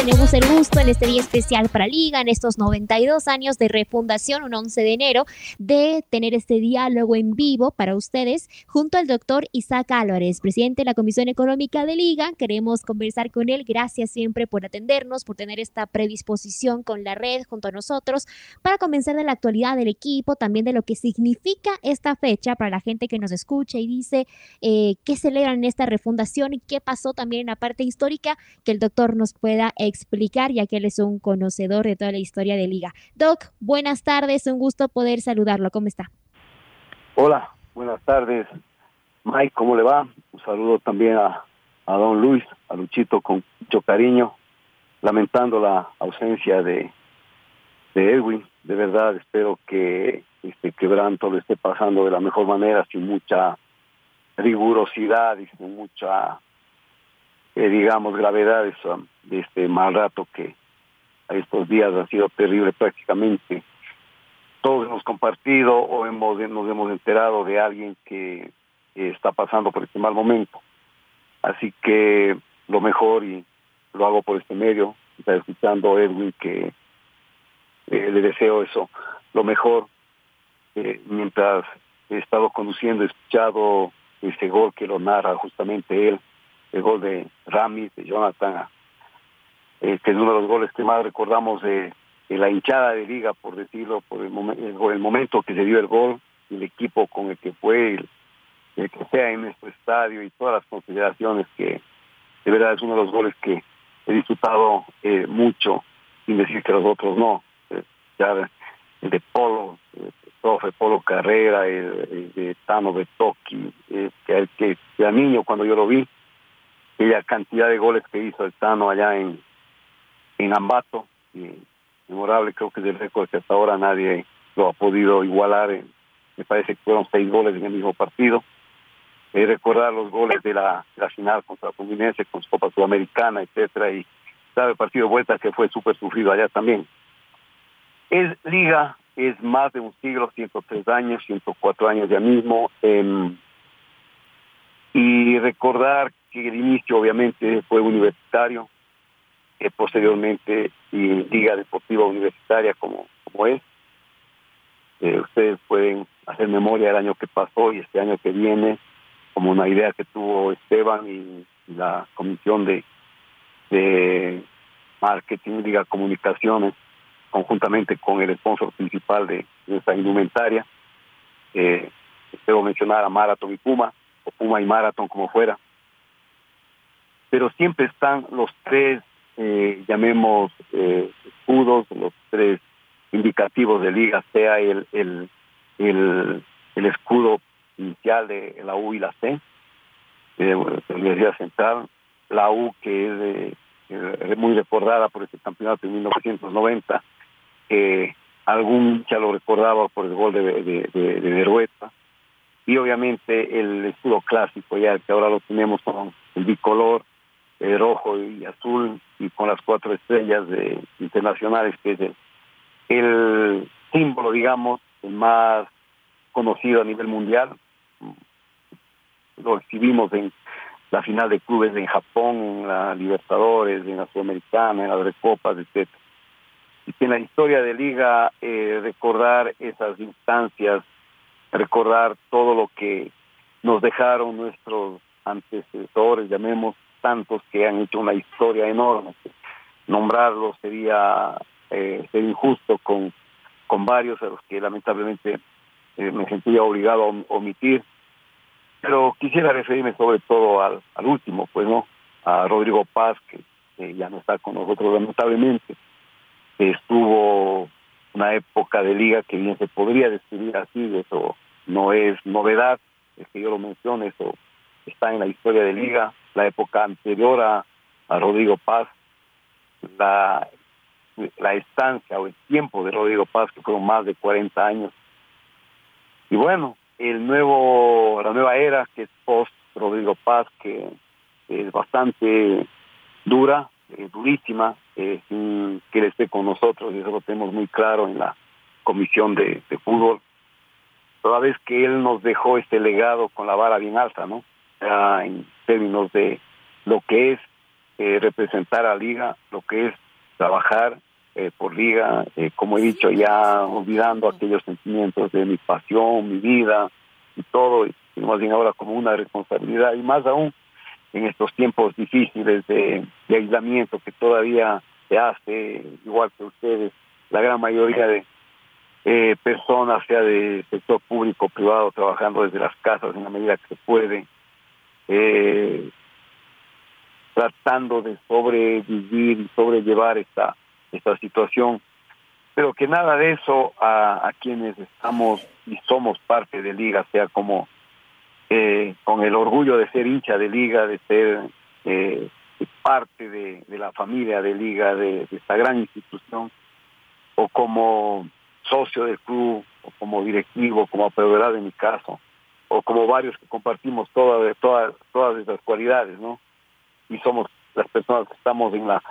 Tenemos el gusto en este día especial para Liga, en estos 92 años de refundación, un 11 de enero, de tener este diálogo en vivo para ustedes junto al doctor Isaac Álvarez, presidente de la Comisión Económica de Liga. Queremos conversar con él. Gracias siempre por atendernos, por tener esta predisposición con la red junto a nosotros para comenzar de la actualidad del equipo, también de lo que significa esta fecha para la gente que nos escucha y dice eh, qué celebran en esta refundación y qué pasó también en la parte histórica, que el doctor nos pueda explicar, ya que él es un conocedor de toda la historia de Liga. Doc, buenas tardes, un gusto poder saludarlo. ¿Cómo está? Hola, buenas tardes. Mike, ¿cómo le va? Un saludo también a, a don Luis, a Luchito con mucho cariño, lamentando la ausencia de, de Edwin. De verdad, espero que este quebranto lo esté pasando de la mejor manera, sin mucha rigurosidad y sin mucha eh, digamos, gravedades de este mal rato que a estos días ha sido terrible prácticamente. Todos hemos compartido o hemos, nos hemos enterado de alguien que está pasando por este mal momento. Así que lo mejor, y lo hago por este medio, está escuchando Edwin, que eh, le deseo eso, lo mejor, eh, mientras he estado conduciendo, he escuchado ese gol que lo narra justamente él, el gol de Rami, de Jonathan, eh, que es uno de los goles que más recordamos de, la hinchada de liga, por decirlo, por el, el, momento que se dio el gol, el equipo con el que fue, el, que sea en nuestro estadio y todas las consideraciones que de verdad es uno de los goles que he disfrutado eh, mucho, sin decir que los otros no. Eh, ya el de Polo, el profe Polo Carrera, el, de Tano Betoki, que, que, que era niño cuando yo lo vi, aquella cantidad de goles que hizo el Tano allá en, en Ambato, y memorable, creo que es el récord que hasta ahora nadie lo ha podido igualar, me parece que fueron seis goles en el mismo partido. Eh, recordar los goles de la, final contra Fluminense, con su Copa Sudamericana, etcétera, y sabe el partido de vuelta que fue súper sufrido allá también. Es liga, es más de un siglo, 103 años, 104 años ya mismo, em, y recordar que el inicio obviamente fue universitario, que posteriormente y Liga Deportiva Universitaria como, como es. Eh, ustedes pueden hacer memoria del año que pasó y este año que viene, como una idea que tuvo Esteban y, la Comisión de, de Marketing, Liga Comunicaciones, conjuntamente con el sponsor principal de nuestra indumentaria. Eh, debo mencionar a Marathon y Puma, o Puma y Marathon como fuera pero siempre están los tres, eh, llamemos, eh, escudos, los tres indicativos de liga, sea el, el, el, escudo inicial de la U y la C, de la Universidad Central, la U que es eh, muy recordada por este campeonato de 1990, eh, algún ya lo recordaba por el gol de, de, de, de y obviamente el escudo clásico ya que ahora lo tenemos con el bicolor rojo y azul y con las cuatro estrellas de internacionales que es el, símbolo digamos más conocido a nivel mundial lo exhibimos en la final de clubes en Japón, en la Libertadores, en la Sudamericana, en las Recopas, etc. Y que en la historia de Liga eh, recordar esas instancias, recordar todo lo que nos dejaron nuestros antecesores, llamemos, tantos que han hecho una historia enorme. Nombrarlos sería eh, injusto con, con varios a los que lamentablemente eh, me sentía obligado a omitir. Pero quisiera referirme sobre todo al, al último, pues no, a Rodrigo Paz, que, ya no está con nosotros lamentablemente. Estuvo una época de liga que bien se podría describir así, eso no es novedad, es que yo lo menciono, eso está en la historia de liga, la época anterior a, a Rodrigo Paz, la, la estancia o el tiempo de Rodrigo Paz, que fueron más de 40 años. Y bueno, el nuevo, la nueva era que es post Rodrigo Paz, que es bastante dura, durísima, que él esté con nosotros, y eso lo tenemos muy claro en la comisión de, fútbol. Toda vez que él nos dejó este legado con la vara bien alta, ¿no? Términos de lo que es eh, representar a Liga, lo que es trabajar por Liga, como he dicho, ya olvidando aquellos sentimientos de mi pasión, mi vida y todo, y más bien ahora como una responsabilidad, y más aún en estos tiempos difíciles de, aislamiento que todavía se hace, igual que ustedes, la gran mayoría de eh, personas, sea de sector público o privado, trabajando desde las casas en la medida que se puede, eh, tratando de sobrevivir y sobrellevar esta, esta situación, pero que nada de eso a, quienes estamos y somos parte de Liga, sea como eh, con el orgullo de ser hincha de liga, de ser eh, parte de, la familia de liga, de, esta gran institución, o como socio del club, o como directivo, como apoderado en mi caso, o como varios que compartimos todas, todas, todas esas cualidades, ¿no? Y somos las personas que estamos en la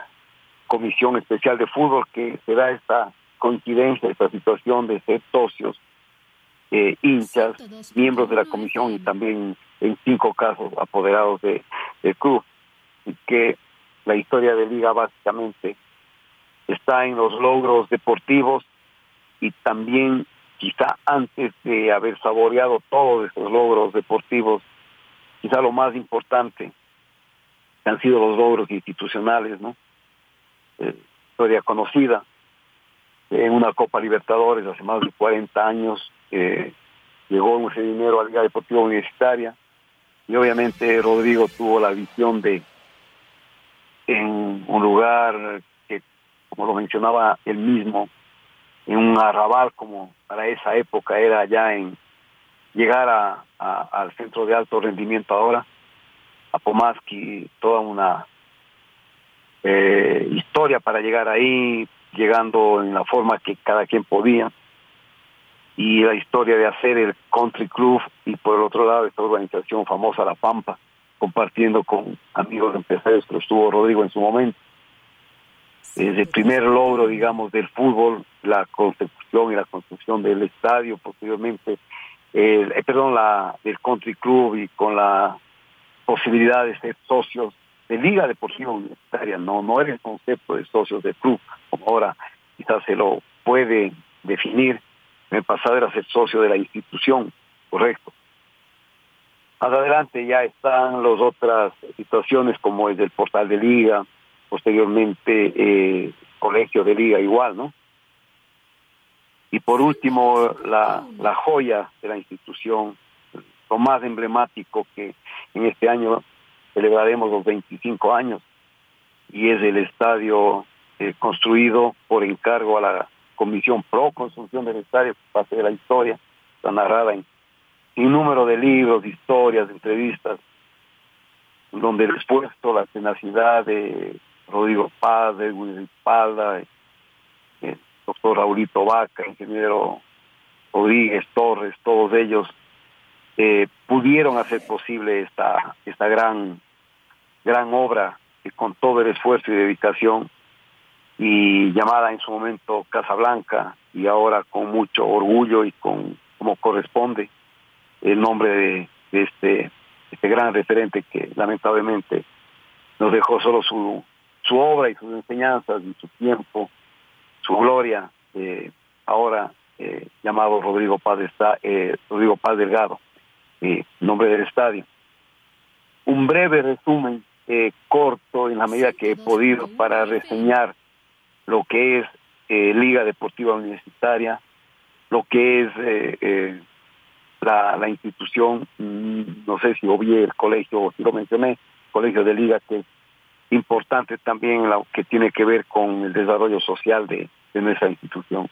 comisión especial de fútbol que se da esta coincidencia, esta situación de ser socios eh, hinchas, miembros de la comisión y también en cinco casos apoderados de, del club. Y que la historia de liga básicamente está en los logros deportivos y también quizá antes de haber saboreado todos esos logros deportivos, quizá lo más importante han sido los logros institucionales, ¿no? Eh, historia conocida en una Copa Libertadores hace más de 40 años, eh, llegó ese dinero a la Liga Deportiva Universitaria y obviamente Rodrigo tuvo la visión de en un lugar que, como lo mencionaba él mismo, en un arrabal como para esa época era ya en llegar a, al centro de alto rendimiento ahora, a Pomaski, toda una eh, historia para llegar ahí, llegando en la forma que cada quien podía y la historia de hacer el Country Club y por el otro lado esta organización famosa La Pampa, compartiendo con amigos empresarios que estuvo Rodrigo en su momento. Desde el primer logro, digamos, del fútbol, la construcción y la construcción del estadio, posteriormente, eh, perdón, la del Country Club y con la posibilidad de ser socios de Liga Deportiva Universitaria, no, no era el concepto de socios de club, como ahora quizás se lo puede definir, en el pasado era ser socio de la institución, correcto. Más adelante ya están las otras situaciones como el del portal de liga, posteriormente eh, colegio de liga igual, ¿no? Y por último, la, la joya de la institución, lo más emblemático que en este año celebraremos los 25 años, y es el estadio eh, construido por encargo a la comisión pro construcción del estadio, parte de la historia, está narrada en un número de libros, historias, entrevistas, donde el expuesto la tenacidad de Rodrigo Paz, de Willy Palda, el doctor Raulito Vaca, ingeniero Rodríguez Torres, todos ellos eh, pudieron hacer posible esta, esta gran, gran obra con todo el esfuerzo y dedicación y llamada en su momento Casa Blanca y ahora con mucho orgullo y con como corresponde el nombre de, este este gran referente que lamentablemente nos dejó solo su su obra y sus enseñanzas y su tiempo su gloria eh, ahora eh, llamado Rodrigo Paz eh, Rodrigo Paz Delgado nombre del estadio. Un breve resumen corto en la medida que he podido para reseñar lo que es eh, Liga Deportiva Universitaria, lo que es eh, eh, la, institución, mm, no sé si obvié el colegio, si lo mencioné, colegio de liga, que es importante también lo que tiene que ver con el desarrollo social de nuestra institución.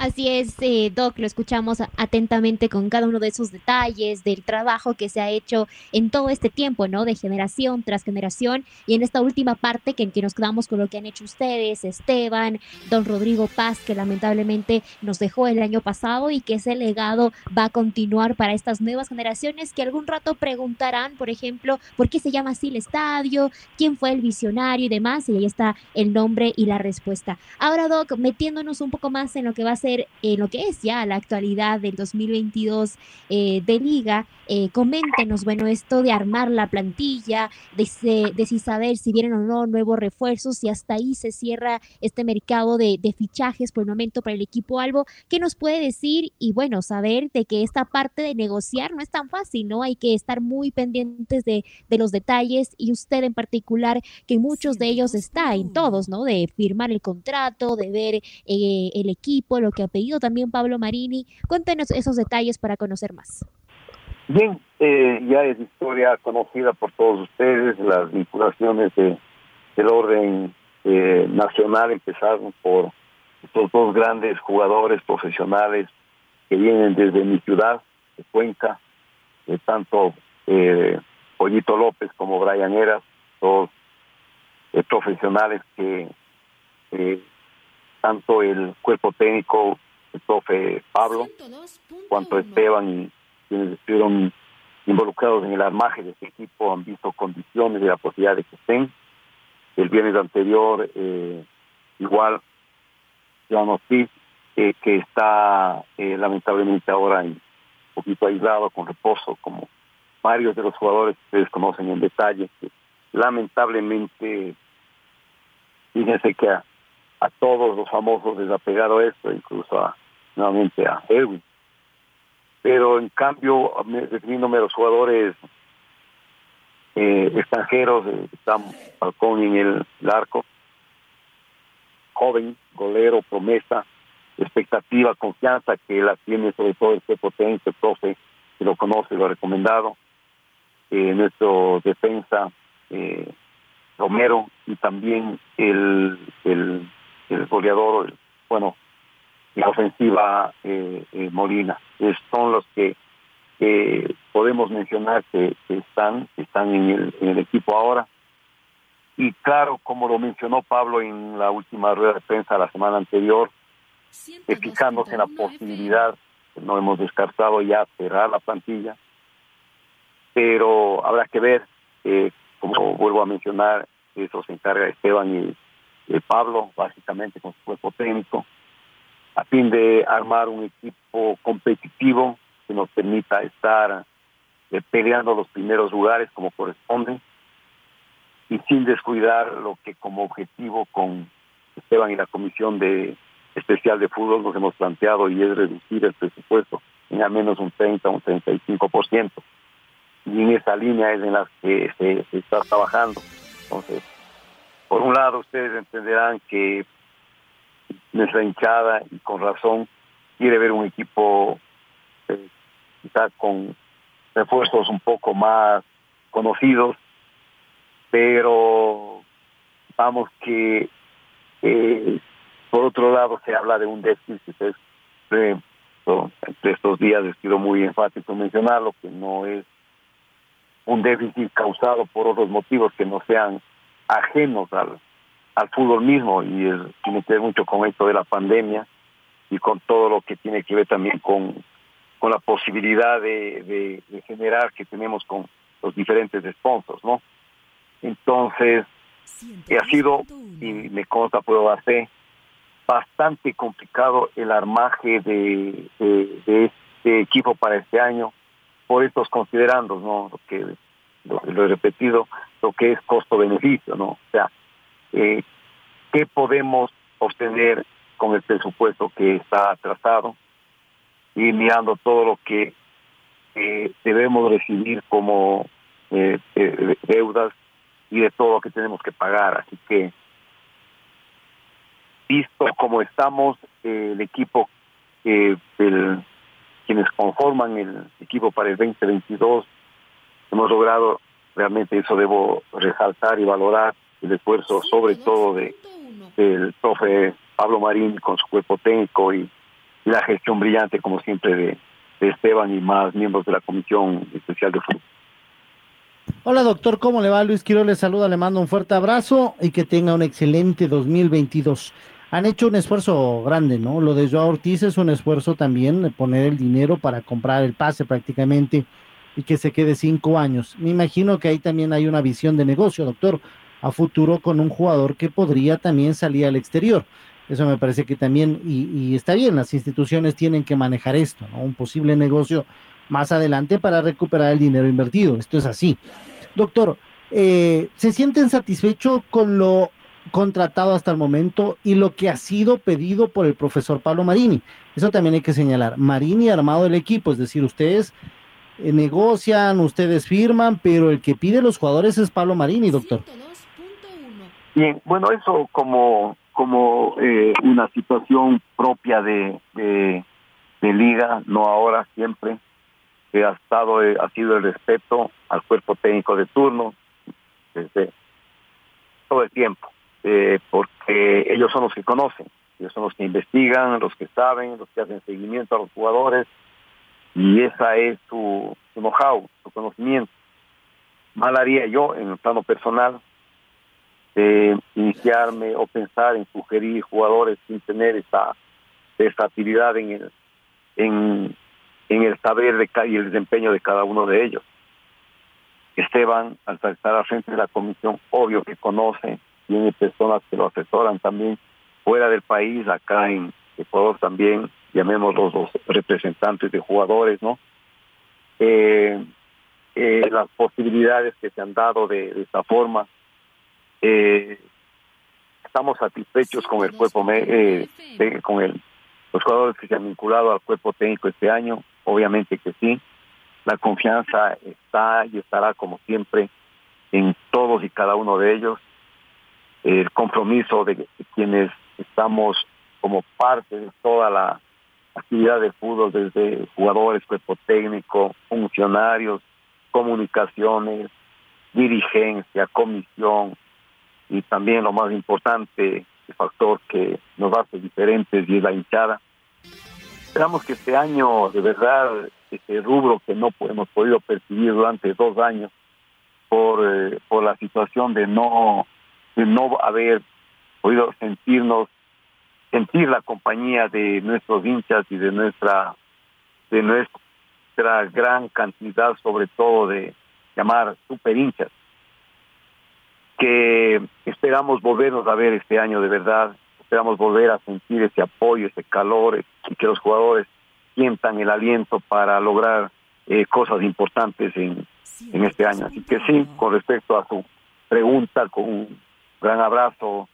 Así es, eh, Doc, lo escuchamos atentamente con cada uno de esos detalles, del trabajo que se ha hecho en todo este tiempo, ¿no? De generación tras generación y en esta última parte que, en que nos quedamos con lo que han hecho ustedes, Esteban, don Rodrigo Paz, que lamentablemente nos dejó el año pasado y que ese legado va a continuar para estas nuevas generaciones que algún rato preguntarán, por ejemplo, por qué se llama así el estadio, quién fue el visionario y demás, y ahí está el nombre y la respuesta. Ahora, Doc, metiéndonos un poco más en lo que va a ser en lo que es ya la actualidad del 2022 eh, de liga. Eh, coméntenos, bueno, esto de armar la plantilla, de, de, si saber si vienen o no nuevos refuerzos y hasta ahí se cierra este mercado de, de, fichajes por el momento para el equipo Albo. ¿Qué nos puede decir? Y bueno, saber de que esta parte de negociar no es tan fácil, ¿no? Hay que estar muy pendientes de, de los detalles y usted en particular, que muchos de ellos está en todos, ¿no? De firmar el contrato, de ver eh, el equipo, lo que ha pedido también Pablo Marini. Cuéntenos esos detalles para conocer más. Bien, eh, ya es historia conocida por todos ustedes, las vinculaciones de, del orden eh, nacional empezaron por estos dos grandes jugadores profesionales que vienen desde mi ciudad, de Cuenca, tanto eh, Pollito López como Brian Eras, dos profesionales que tanto el cuerpo técnico, el profe Pablo, cuanto Esteban y quienes estuvieron involucrados en el armaje de este equipo han visto condiciones de la posibilidad de que estén. El viernes anterior, eh, igual, ya noté eh, que está eh, lamentablemente ahora un poquito aislado con reposo, como varios de los jugadores que ustedes conocen en detalle, que lamentablemente, fíjense que a todos los famosos les ha pegado esto, incluso a, nuevamente a Edwin. Pero en cambio, refiriéndome a los jugadores eh, extranjeros, eh, están Falcón en el, arco, joven, golero, promesa, expectativa, confianza que la tiene sobre todo técnico, el profe, que lo conoce, lo ha recomendado. Eh, nuestro defensa, eh, Romero, y también el, el el goleador, bueno, la ofensiva eh, eh, Molina. son los que podemos mencionar que, están, están en el, en el equipo ahora. Y claro, como lo mencionó Pablo en la última rueda de prensa la semana anterior, fijándose en la posibilidad, no hemos descartado ya cerrar la plantilla, pero habrá que ver, eh, como vuelvo a mencionar, eso se encarga Esteban y Pablo, básicamente con su cuerpo técnico, a fin de armar un equipo competitivo que nos permita estar eh, peleando los primeros lugares como corresponde y sin descuidar lo que como objetivo con Esteban y la Comisión de Especial de Fútbol nos hemos planteado y es reducir el presupuesto en al menos un 30, un 35%. Y en esa línea es en la que se, se está trabajando. Entonces, por un lado, ustedes entenderán que nuestra hinchada, y con razón, quiere ver un equipo eh, quizá con refuerzos un poco más conocidos, pero vamos que eh, por otro lado se habla de un déficit, es, eh, entre estos días he sido muy enfático en mencionarlo, que no es un déficit causado por otros motivos que no sean ajenos al, al fútbol mismo y tiene que ver mucho con esto de la pandemia y con todo lo que tiene que ver también con, con la posibilidad de, de, generar que tenemos con los diferentes sponsors, ¿no? Entonces, ha sido, y me consta, puedo hacer, bastante complicado el armaje de, de, este equipo para este año por estos considerandos, ¿no? Que lo, he repetido, lo que es costo-beneficio, ¿no? O sea, eh, ¿qué podemos obtener con el presupuesto que está trazado? Y mirando todo lo que eh, debemos recibir como eh, deudas y de todo lo que tenemos que pagar. Así que, visto como estamos, el equipo, el, quienes conforman el equipo para el 2022, hemos logrado realmente eso debo resaltar y valorar el esfuerzo sobre todo de del profe Pablo Marín con su cuerpo técnico y, la gestión brillante como siempre de, Esteban y más miembros de la Comisión Especial de Fútbol. Hola doctor, ¿cómo le va? Luis Quiroz le saluda, le mando un fuerte abrazo y que tenga un excelente 2022. Han hecho un esfuerzo grande, ¿no? Lo de Joao Ortiz es un esfuerzo también de poner el dinero para comprar el pase prácticamente que se quede cinco años. Me imagino que ahí también hay una visión de negocio, doctor, a futuro con un jugador que podría también salir al exterior. Eso me parece que también, y, está bien, las instituciones tienen que manejar esto, ¿no? Un posible negocio más adelante para recuperar el dinero invertido. Esto es así. Doctor, eh, ¿se sienten satisfechos con lo contratado hasta el momento y lo que ha sido pedido por el profesor Pablo Marini? Eso también hay que señalar. Marini ha armado el equipo, es decir, ustedes negocian, ustedes firman, pero el que pide los jugadores es Pablo Marini, doctor. Bien, bueno, eso como, como eh, una situación propia de, de, de liga, no ahora, siempre que ha estado eh, ha sido el respeto al cuerpo técnico de turno desde todo el tiempo eh, porque ellos son los que conocen ellos son los que investigan los que saben los que hacen seguimiento a los jugadores y esa es su, know-how su conocimiento mal haría yo en el plano personal de iniciarme o pensar en sugerir jugadores sin tener esa versatilidad en el en en el saber de, y el desempeño de cada uno de ellos. Esteban, al estar al frente de la comisión, obvio que conoce, tiene personas que lo asesoran también fuera del país, acá en Ecuador también, llamémoslos los representantes de jugadores, ¿no? Eh, eh, las posibilidades que se han dado de, de esta forma. Eh, estamos satisfechos con el cuerpo, eh, con el, los jugadores que se han vinculado al cuerpo técnico este año. Obviamente que sí. La confianza está y estará como siempre en todos y cada uno de ellos. El compromiso de, quienes estamos como parte de toda la actividad de fútbol, desde jugadores, cuerpo técnico, funcionarios, comunicaciones, dirigencia, comisión y también lo más importante, el factor que nos hace diferentes y es la hinchada. Esperamos que este año, de verdad, este rubro que no hemos podido percibir durante dos años por, eh, por la situación de no, de no haber podido sentirnos, sentir la compañía de nuestros hinchas y de nuestra, de nuestra gran cantidad, sobre todo de llamar super hinchas, que esperamos volvernos a ver este año de verdad esperamos volver a sentir ese apoyo, ese calor y que los jugadores sientan el aliento para lograr eh, cosas importantes en, en este año. Así que sí, con respecto a su pregunta, con un gran abrazo,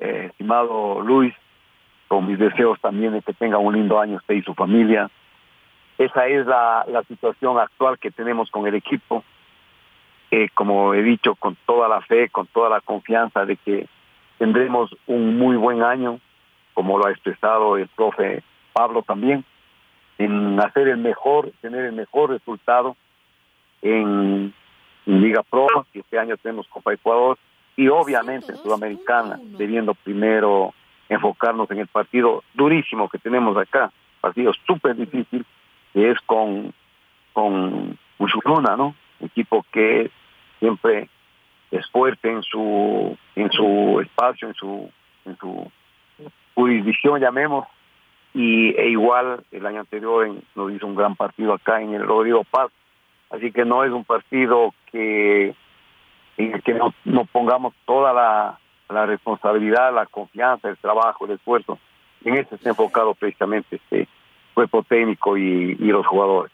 eh, estimado Luis, con mis deseos también de que tenga un lindo año usted y su familia. Esa es la, la situación actual que tenemos con el equipo. Eh, como he dicho, con toda la fe, con toda la confianza de que tendremos un muy buen año, como lo ha expresado el profe Pablo también, en hacer el mejor, tener el mejor resultado en, Liga Pro, que este año tenemos Copa Ecuador, y obviamente en Sudamericana, debiendo primero enfocarnos en el partido durísimo que tenemos acá, partido súper difícil, que es con, con Ushuruna, ¿no? Equipo que siempre es fuerte en su en su espacio, en su en su jurisdicción, llamemos, y e igual el año anterior nos hizo un gran partido acá en el Rodrigo Paz, así que no es un partido que en el que no, no pongamos toda la, la responsabilidad, la confianza, el trabajo, el esfuerzo. En eso está enfocado precisamente este cuerpo técnico y, y los jugadores.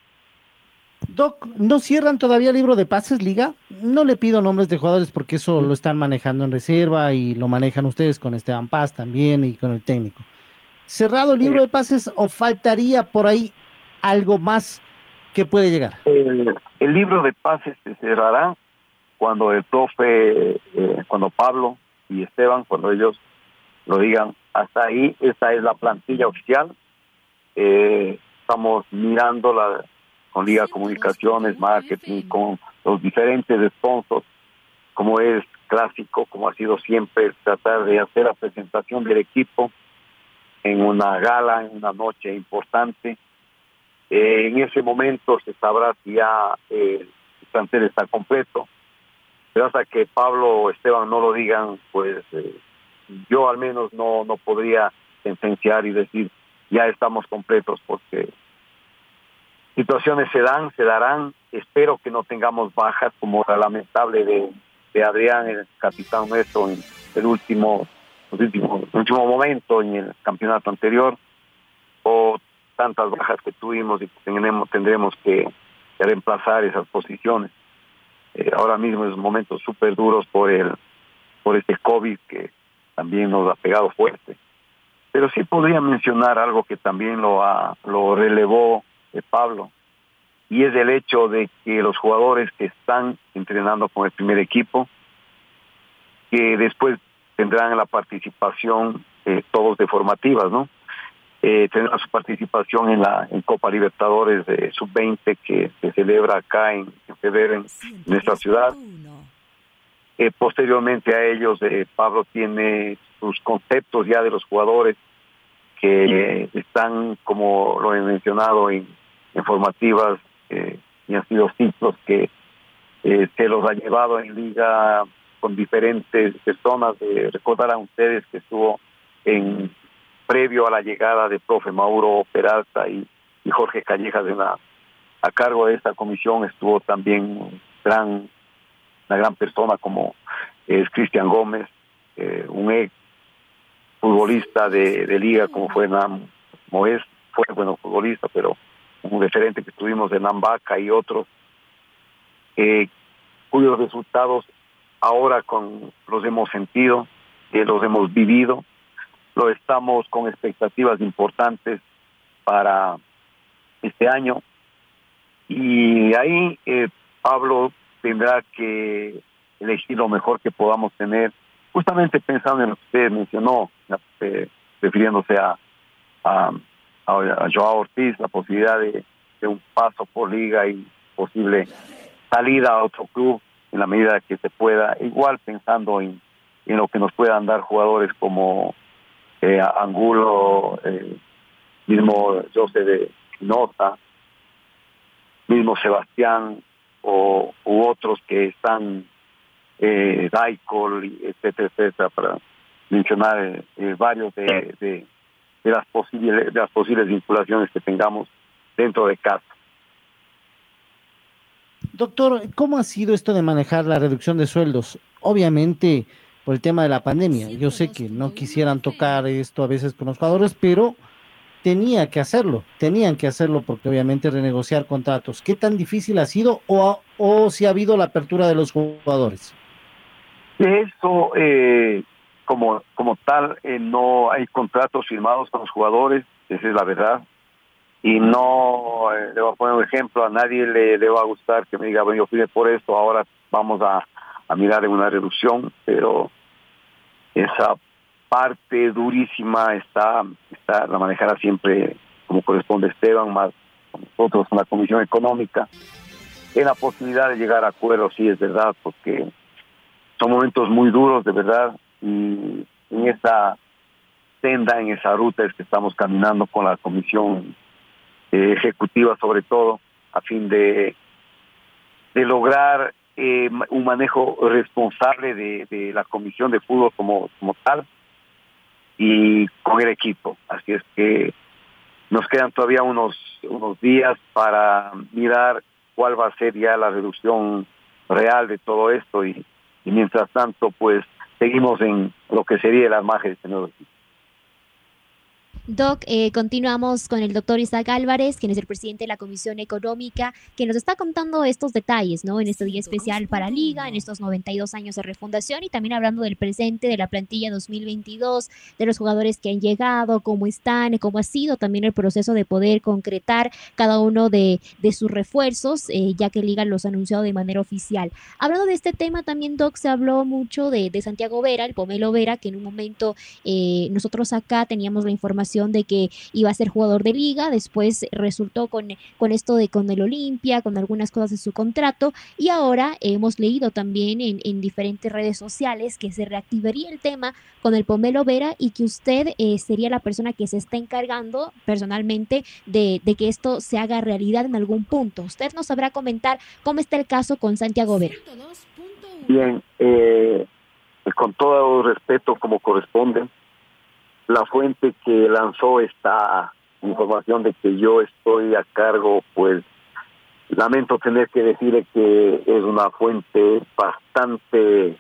Doc, ¿no cierran todavía el libro de pases, Liga? No le pido nombres de jugadores porque eso lo están manejando en reserva y lo manejan ustedes con Esteban Paz también y con el técnico. ¿Cerrado el libro de pases o faltaría por ahí algo más que puede llegar? El, libro de pases se cerrará cuando el profe, eh, cuando Pablo y Esteban, cuando ellos lo digan, hasta ahí, esta es la plantilla oficial. Eh, estamos mirando la con Liga Comunicaciones, Marketing, con los diferentes sponsors, como es clásico, como ha sido siempre, tratar de hacer la presentación del equipo en una gala, en una noche importante. Eh, en ese momento se sabrá si ya eh, el plantel está completo. Pero hasta que Pablo o Esteban no lo digan, pues eh, yo al menos no, no podría sentenciar y decir ya estamos completos porque situaciones se dan, se darán. Espero que no tengamos bajas como la lamentable de, de Adrián, el capitán nuestro, en el último, último, último momento en el campeonato anterior, o tantas bajas que tuvimos y que tendremos, que reemplazar esas posiciones. Eh, ahora mismo es momentos súper duros por el por este COVID que también nos ha pegado fuerte. Pero sí podría mencionar algo que también lo, lo relevó eh, Pablo, y es el hecho de que los jugadores que están entrenando con el primer equipo, que después tendrán la participación eh, todos de formativas, ¿no? Eh, tendrán su participación en la en Copa Libertadores de Sub-20 que se celebra acá en, en febrero en, nuestra ciudad. Eh, posteriormente a ellos, eh, Pablo tiene sus conceptos ya de los jugadores que están, como lo he mencionado, en, en formativas eh, y han sido ciclos que eh, se los ha llevado en liga con diferentes personas. Eh, recordarán ustedes que estuvo en previo a la llegada de profe Mauro Peralta y, Jorge Callejas de la, a cargo de esta comisión estuvo también una gran persona como es Cristian Gómez, eh, un ex futbolista de, liga como fue Nam Moes, fue bueno futbolista, pero un referente que tuvimos de Nambaca y otros, eh, cuyos resultados ahora los hemos sentido, que los hemos vivido, lo estamos con expectativas importantes para este año. Y ahí eh, Pablo tendrá que elegir lo mejor que podamos tener, justamente pensando en lo que usted mencionó, eh, refiriéndose a, a, Joao Ortiz, la posibilidad de, un paso por liga y posible salida a otro club en la medida que se pueda, igual pensando en, en lo que nos puedan dar jugadores como eh, Angulo, eh, mismo José de Nota, mismo Sebastián o u otros que están eh, Daikol, etcétera, etcétera, para mencionar eh, varios de, de, de, las posibles de las posibles vinculaciones que tengamos dentro de casa. Doctor, ¿cómo ha sido esto de manejar la reducción de sueldos? Obviamente por el tema de la pandemia. Yo sé que no quisieran tocar esto a veces con los jugadores, pero tenía que hacerlo, tenían que hacerlo porque obviamente renegociar contratos. ¿Qué tan difícil ha sido o, o si ha habido la apertura de los jugadores? Eso, eh, como, como tal, eh, no hay contratos firmados con los jugadores, esa es la verdad. Y no, eh, le voy a poner un ejemplo, a nadie le, le va a gustar que me diga, bueno, yo pide por esto, ahora vamos a, a mirar en una reducción, pero esa parte durísima está, está la manejará siempre como corresponde Esteban, más nosotros con la Comisión Económica, en la posibilidad de llegar a acuerdos, sí es verdad, porque son momentos muy duros de verdad y en esa senda, en esa ruta es que estamos caminando con la Comisión eh, Ejecutiva sobre todo, a fin de, de lograr eh, un manejo responsable de, la Comisión de Fútbol como, tal, y con el equipo. Así es que nos quedan todavía unos, unos días para mirar cuál va a ser ya la reducción real de todo esto y, mientras tanto pues seguimos en lo que sería la margen de este. Doc, eh, continuamos con el doctor Isaac Álvarez, quien es el presidente de la Comisión Económica, que nos está contando estos detalles, ¿no? En este día especial para Liga, en estos 92 años de refundación y también hablando del presente de la plantilla 2022, de los jugadores que han llegado, cómo están, cómo ha sido también el proceso de poder concretar cada uno de, de sus refuerzos, eh, ya que Liga los ha anunciado de manera oficial. Hablando de este tema, también, Doc, se habló mucho de, de Santiago Vera, el Pomelo Vera, que en un momento eh, nosotros acá teníamos la información información de que iba a ser jugador de liga, después resultó con, con esto de con el Olimpia, con algunas cosas de su contrato, y ahora hemos leído también en, en diferentes redes sociales que se reactivaría el tema con el Pomelo Vera y que usted eh, sería la persona que se está encargando personalmente de, de que esto se haga realidad en algún punto. Usted nos sabrá comentar cómo está el caso con Santiago Vera. Bien, eh, con todo respeto como corresponde, la fuente que lanzó esta información de que yo estoy a cargo, pues lamento tener que decirle que es una fuente bastante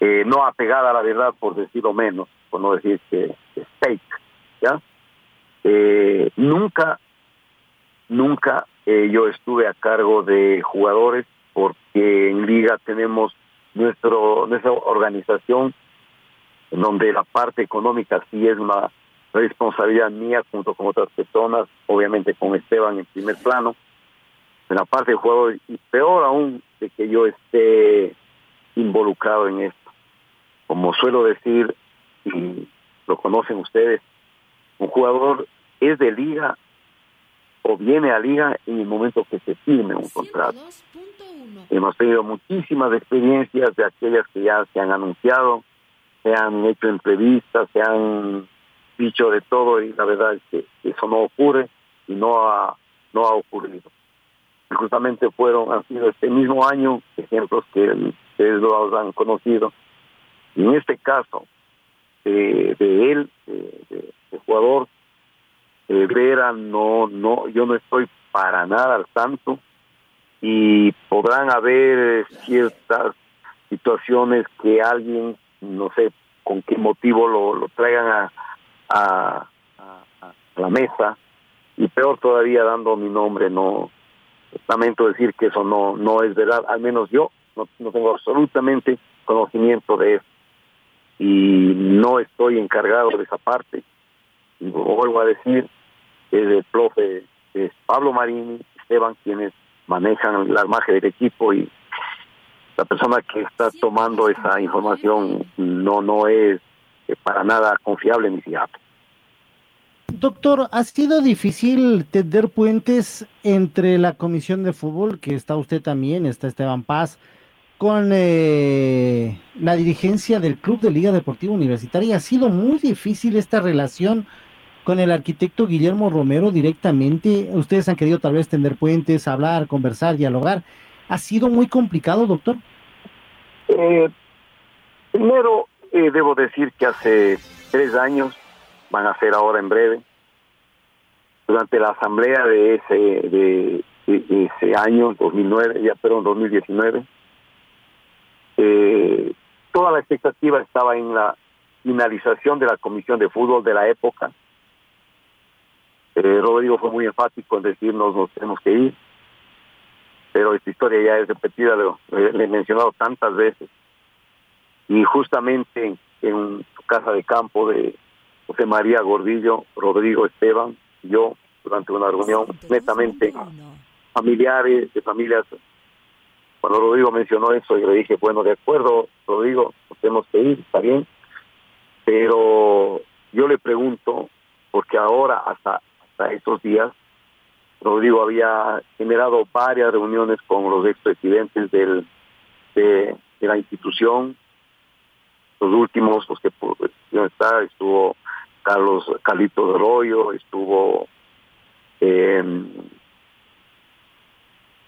eh, no apegada a la verdad, por decirlo menos, por no decir que es fake, ¿ya? Eh, nunca, nunca eh, yo estuve a cargo de jugadores porque en liga tenemos nuestro nuestra organización en donde la parte económica sí es una responsabilidad mía junto con otras personas, obviamente con Esteban en primer plano, en la parte de jugadores y peor aún de que yo esté involucrado en esto. Como suelo decir, y lo conocen ustedes, un jugador es de liga o viene a liga en el momento que se firme un contrato. Hemos tenido muchísimas experiencias de aquellas que ya se han anunciado, se han hecho entrevistas, se han dicho de todo y la verdad es que eso no ocurre y no ha, no ha ocurrido. Y justamente fueron, han sido este mismo año ejemplos que ustedes lo han conocido. Y en este caso, de él, de, jugador, eh, Vera, no, no, yo no estoy para nada al tanto y podrán haber ciertas situaciones que alguien, no sé con qué motivo lo, traigan a, a, la mesa. Y peor todavía dando mi nombre, no lamento decir que eso no, no es verdad, al menos yo no, no tengo absolutamente conocimiento de eso. Y no estoy encargado de esa parte. Y vuelvo a decir, es el profe es Pablo Marini, Esteban, quienes manejan la margen del equipo y la persona que está tomando esa información no no es para nada confiable ni fiable. Doctor, ¿ha sido difícil tender puentes entre la Comisión de Fútbol, que está usted también, está Esteban Paz, con eh, la dirigencia del Club de Liga Deportiva Universitaria? Ha sido muy difícil esta relación con el arquitecto Guillermo Romero directamente. Ustedes han querido tal vez tender puentes, hablar, conversar, dialogar. ¿Ha sido muy complicado, doctor? Eh, primero, eh, debo decir que hace tres años, van a ser ahora en breve, durante la asamblea de ese, de, ese año, 2009, ya perdón, 2019, eh, toda la expectativa estaba en la finalización de la comisión de fútbol de la época, eh, Rodrigo fue muy enfático en decirnos nos tenemos que ir, pero esta historia ya es repetida, lo, le he mencionado tantas veces. Y justamente en su casa de campo de José María Gordillo, Rodrigo Esteban, yo, durante una reunión netamente familiares, de familias, cuando Rodrigo mencionó eso, yo le dije, bueno, de acuerdo, Rodrigo, nos tenemos que ir, está bien, pero yo le pregunto, porque ahora hasta hasta estos días, Rodrigo había generado varias reuniones con los expresidentes del, de, la institución. Los últimos, los que pudieron estar, estuvo Carlos Carlito de Rollo, estuvo eh,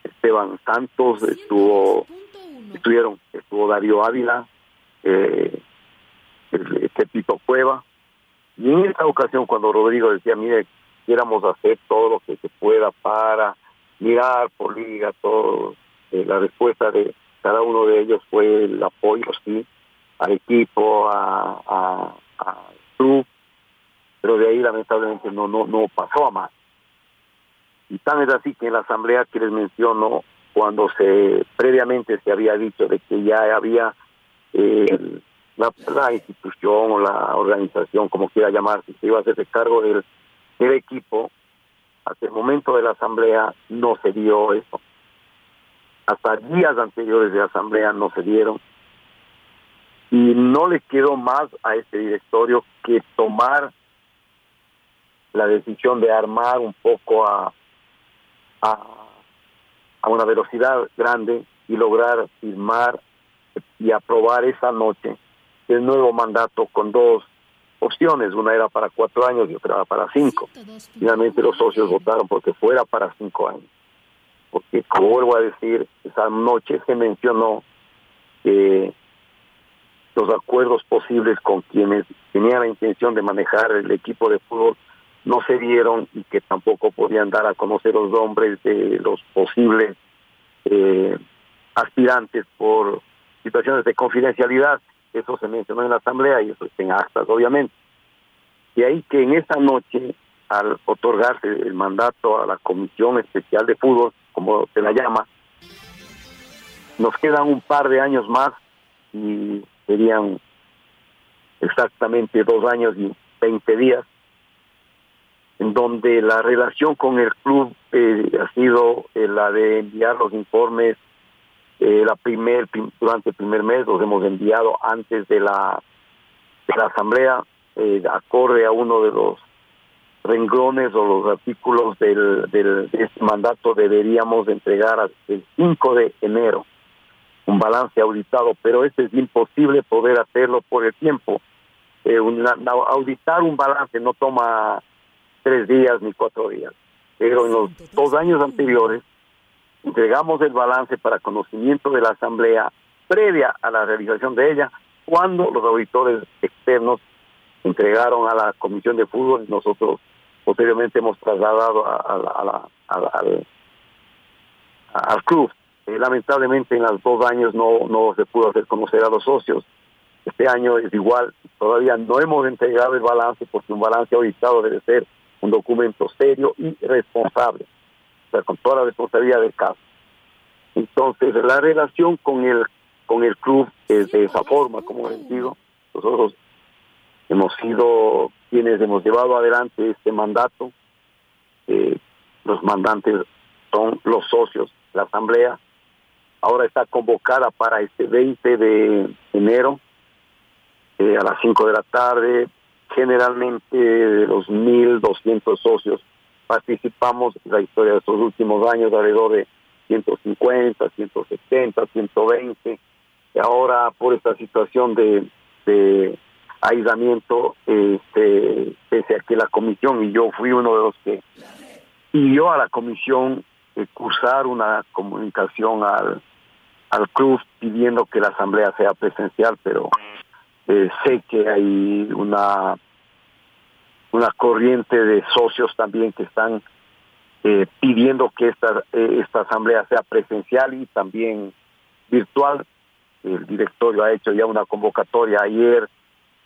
Esteban Santos, estuvo, estuvieron, estuvo Darío Ávila, eh, Cueva. Y en esta ocasión, cuando Rodrigo decía, mire, quisiéramos hacer todo lo que se pueda para mirar por liga, todo. Eh, la respuesta de cada uno de ellos fue el apoyo, sí, al equipo, a, a, club, pero de ahí lamentablemente no, no, no pasó a más. Y tan es así que en la asamblea que les menciono, cuando se previamente se había dicho de que ya había eh, la, institución o la organización, como quiera llamarse, se iba a hacerse cargo del el equipo, hasta el momento de la asamblea no se dio eso. Hasta días anteriores de asamblea no se dieron. Y no le quedó más a este directorio que tomar la decisión de armar un poco a, a, a una velocidad grande y lograr firmar y aprobar esa noche el nuevo mandato con dos opciones, una era para cuatro años y otra era para cinco. Finalmente los socios votaron porque fuera para cinco años. Porque, como vuelvo a decir, esa noche se mencionó que los acuerdos posibles con quienes tenían la intención de manejar el equipo de fútbol no se dieron y que tampoco podían dar a conocer los nombres de los posibles eh, aspirantes por situaciones de confidencialidad. Eso se mencionó en la asamblea y eso está en actas, obviamente. Y ahí que en esa noche, al otorgarse el mandato a la Comisión Especial de Fútbol, como se la llama, nos quedan un par de años más y serían exactamente dos años y veinte días en donde la relación con el club eh, ha sido eh, la de enviar los informes eh, la primer durante el primer mes los hemos enviado antes de la de la asamblea eh, acorde a uno de los renglones o los artículos del, del de este mandato deberíamos entregar el 5 de enero un balance auditado pero este es imposible poder hacerlo por el tiempo. Eh, auditar un balance no toma tres días ni cuatro días pero en los dos años anteriores entregamos el balance para conocimiento de la Asamblea previa a la realización de ella, cuando los auditores externos entregaron a la Comisión de Fútbol y nosotros posteriormente hemos trasladado al, al club. Eh, lamentablemente en los dos años no se pudo hacer conocer a los socios. Este año es igual, todavía no hemos entregado el balance porque un balance auditado debe ser un documento serio y responsable con toda la responsabilidad del caso. Entonces, la relación con el con el club es de esa forma, como les digo. Nosotros hemos sido quienes hemos llevado adelante este mandato. Eh, los mandantes son los socios, la asamblea. Ahora está convocada para este 20 de enero eh, a las 5 de la tarde. Generalmente de los 1.200 socios participamos en la historia de estos últimos años alrededor de 150, 170, 120. Y ahora por esta situación de, aislamiento, este, pese a que la comisión, y yo fui uno de los que pidió a la comisión cursar una comunicación al, al club pidiendo que la asamblea sea presencial, pero eh, sé que hay una una corriente de socios también que están eh, pidiendo que esta, eh, esta asamblea sea presencial y también virtual. El directorio ha hecho ya una convocatoria ayer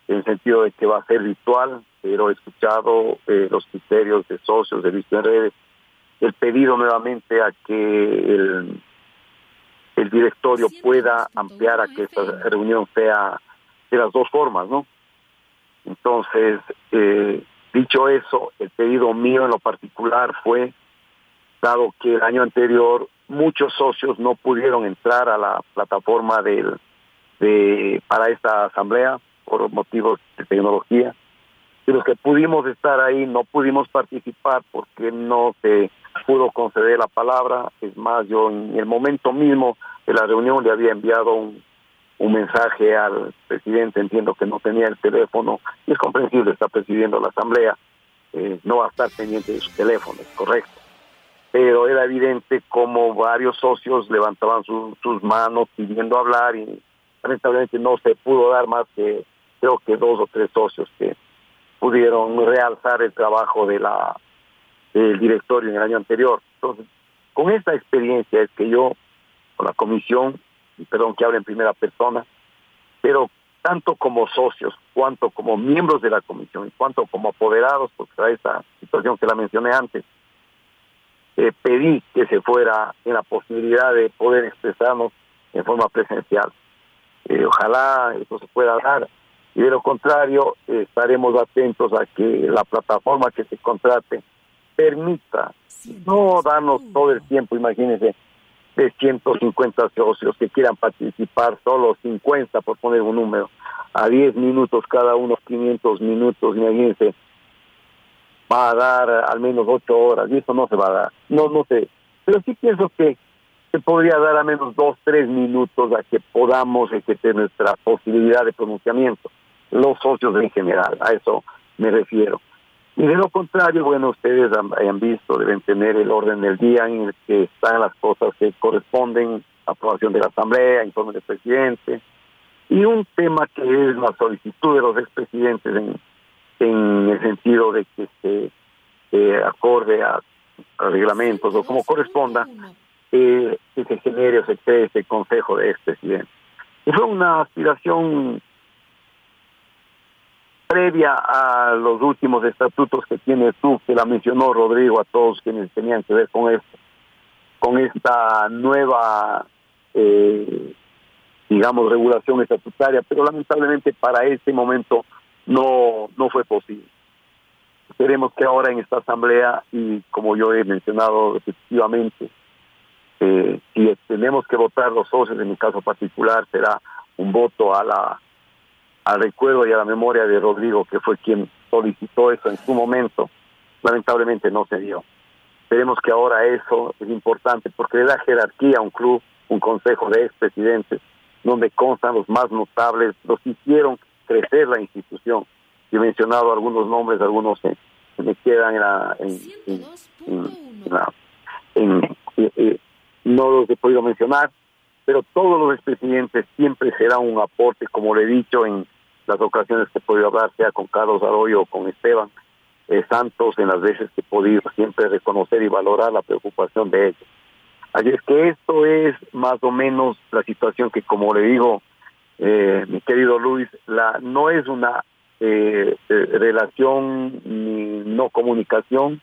en sentido de que va a ser virtual, pero he escuchado eh, los criterios de socios, de visto en redes, el pedido nuevamente a que el, el directorio pueda ampliar a que esta reunión sea de las dos formas, ¿no? Entonces, eh, Dicho eso, el pedido mío en lo particular fue, dado que el año anterior muchos socios no pudieron entrar a la plataforma de, para esta asamblea por motivos de tecnología, y los que pudimos estar ahí no pudimos participar porque no se pudo conceder la palabra. Es más, yo en el momento mismo de la reunión le había enviado un, un mensaje al presidente, entiendo que no tenía el teléfono, y es comprensible, está presidiendo la asamblea, eh, no va a estar pendiente de su teléfono, es correcto. Pero era evidente como varios socios levantaban sus manos pidiendo hablar y lamentablemente no se pudo dar más que creo que dos o tres socios que pudieron realzar el trabajo de la del directorio en el año anterior. Entonces, con esta experiencia es que yo, con la comisión, perdón que hable en primera persona, pero tanto como socios, cuanto como miembros de la comisión, y cuanto como apoderados, porque era esa situación que la mencioné antes, eh, pedí que se fuera en la posibilidad de poder expresarnos en forma presencial. Eh, ojalá eso se pueda dar. Y de lo contrario, estaremos atentos a que la plataforma que se contrate permita no darnos todo el tiempo, imagínense, de 150 socios que quieran participar, solo 50 por poner un número, a 10 minutos cada uno, 500 minutos, imagínense. va a dar al menos ocho horas y eso no se va a dar. No, no sé. Pero sí pienso que se podría dar al menos dos, tres minutos a que podamos ejercer nuestra posibilidad de pronunciamiento, los socios en general, a eso me refiero. Y de lo contrario, bueno, ustedes han, visto, deben tener el orden del día en el que están las cosas que corresponden, aprobación de la Asamblea, informe del presidente, y un tema que es la solicitud de los expresidentes en, en el sentido de que se acorde a, reglamentos o como corresponda, eh, que se genere o se cree este consejo de expresidente. Y fue una aspiración previa a los últimos estatutos que tiene tú, que la mencionó Rodrigo a todos quienes tenían que ver con esto, con esta nueva eh, digamos, regulación estatutaria, pero lamentablemente para este momento no, no fue posible. Esperemos que ahora en esta asamblea, y como yo he mencionado repetitivamente, eh, si tenemos que votar los socios, en mi caso particular, será un voto a la al recuerdo y a la memoria de Rodrigo, que fue quien solicitó eso en su momento. Lamentablemente no se dio. Esperemos que ahora eso es importante porque le da jerarquía a un club, un consejo de expresidentes, donde constan los más notables, los que hicieron crecer la institución. He mencionado algunos nombres, algunos se, me quedan en la... En, no los he podido mencionar, pero todos los expresidentes siempre será un aporte, como le he dicho en las ocasiones que he podido hablar, sea con Carlos Arroyo o con Esteban eh, Santos, en las veces que he podido siempre reconocer y valorar la preocupación de ellos. Así es que esto es más o menos la situación que, como le digo, eh, mi querido Luis, la no es una eh, eh, relación ni no comunicación.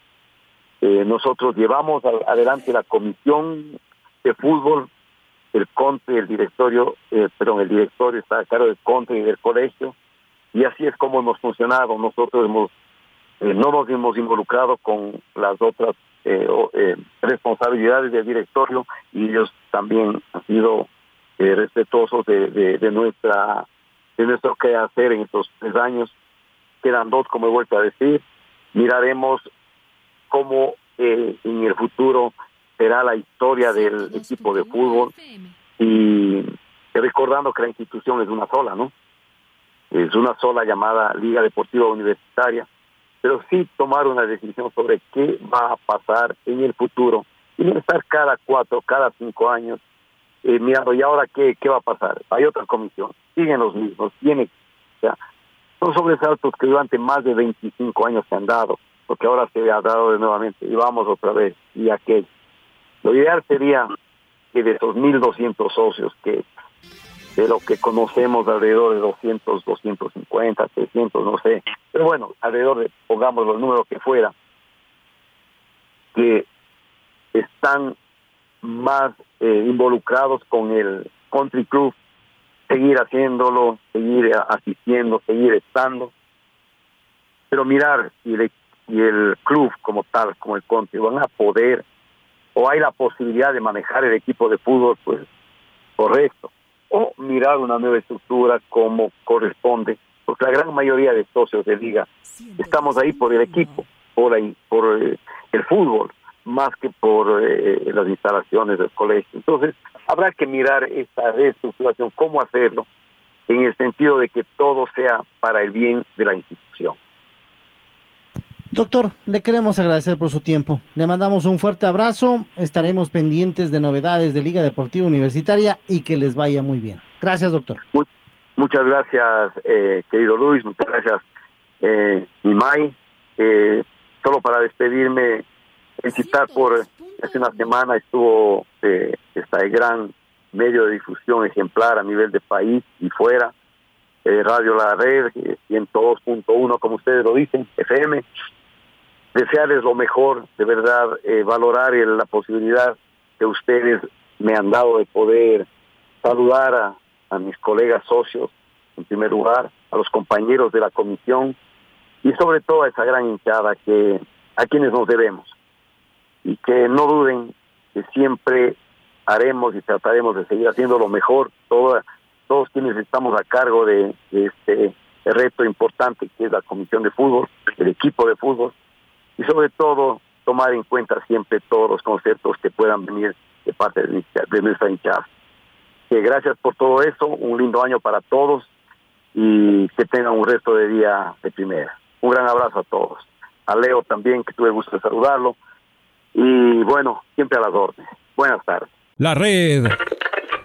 nosotros llevamos adelante la comisión de fútbol, el CONTE, el directorio, perdón, el directorio está a cargo del CONTE y del colegio, y así es como hemos funcionado. Nosotros hemos no nos hemos involucrado con las otras eh, eh, responsabilidades del directorio y ellos también han sido eh, respetuosos de, de, nuestra de nuestro quehacer en estos tres años. Quedan dos, como he vuelto a decir. Miraremos cómo en el futuro será la historia del equipo de fútbol y recordando que la institución es una sola, ¿no? Es una sola llamada Liga Deportiva Universitaria pero sí tomar una decisión sobre qué va a pasar en el futuro y no estar cada cuatro, cada cinco años eh, mirando, ¿y ahora qué, qué va a pasar? Hay otra comisión, siguen los mismos, tiene, o sea, son sobresaltos que durante más de 25 años se han dado, porque ahora se ha dado de nuevamente, y vamos otra vez, y aquel. Lo ideal sería que de esos 1.200 socios que de lo que conocemos alrededor de 200, 250, 300, no sé. Pero bueno, alrededor de, pongamos los números que fuera, que están más eh, involucrados con el country club, seguir haciéndolo, seguir asistiendo, seguir estando, pero mirar si el, si el club como tal, como el country, van a poder o hay la posibilidad de manejar el equipo de fútbol, pues correcto o mirar una nueva estructura como corresponde, porque la gran mayoría de socios de liga estamos ahí por el equipo, por, ahí, por eh, el fútbol, más que por eh, las instalaciones del colegio. Entonces, habrá que mirar esta reestructuración, cómo hacerlo, en el sentido de que todo sea para el bien de la institución. Doctor, le queremos agradecer por su tiempo. Le mandamos un fuerte abrazo. Estaremos pendientes de novedades de Liga Deportiva Universitaria y que les vaya muy bien. Gracias, doctor. muchas gracias, eh, querido Luis. Muchas gracias, eh, Imai. Eh, solo para despedirme, citar por hace una semana estuvo eh, esta gran medio de difusión ejemplar a nivel de país y fuera. Radio La Red, 102.1, como ustedes lo dicen, FM, desearles lo mejor, de verdad, eh, valorar la posibilidad que ustedes me han dado de poder saludar a, mis colegas socios, en primer lugar, a los compañeros de la comisión y sobre todo a esa gran hinchada que a quienes nos debemos. Y que no duden que siempre haremos y trataremos de seguir haciendo lo mejor toda, todos quienes estamos a cargo de este reto importante que es la comisión de fútbol, el equipo de fútbol y sobre todo tomar en cuenta siempre todos los conceptos que puedan venir de parte de, de nuestra hinchada. Que gracias por todo eso, un lindo año para todos y que tengan un resto de día de primera. Un gran abrazo a todos. A Leo también, que tuve gusto de saludarlo. Y bueno, siempre a las órdenes. Buenas tardes. La red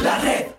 La red.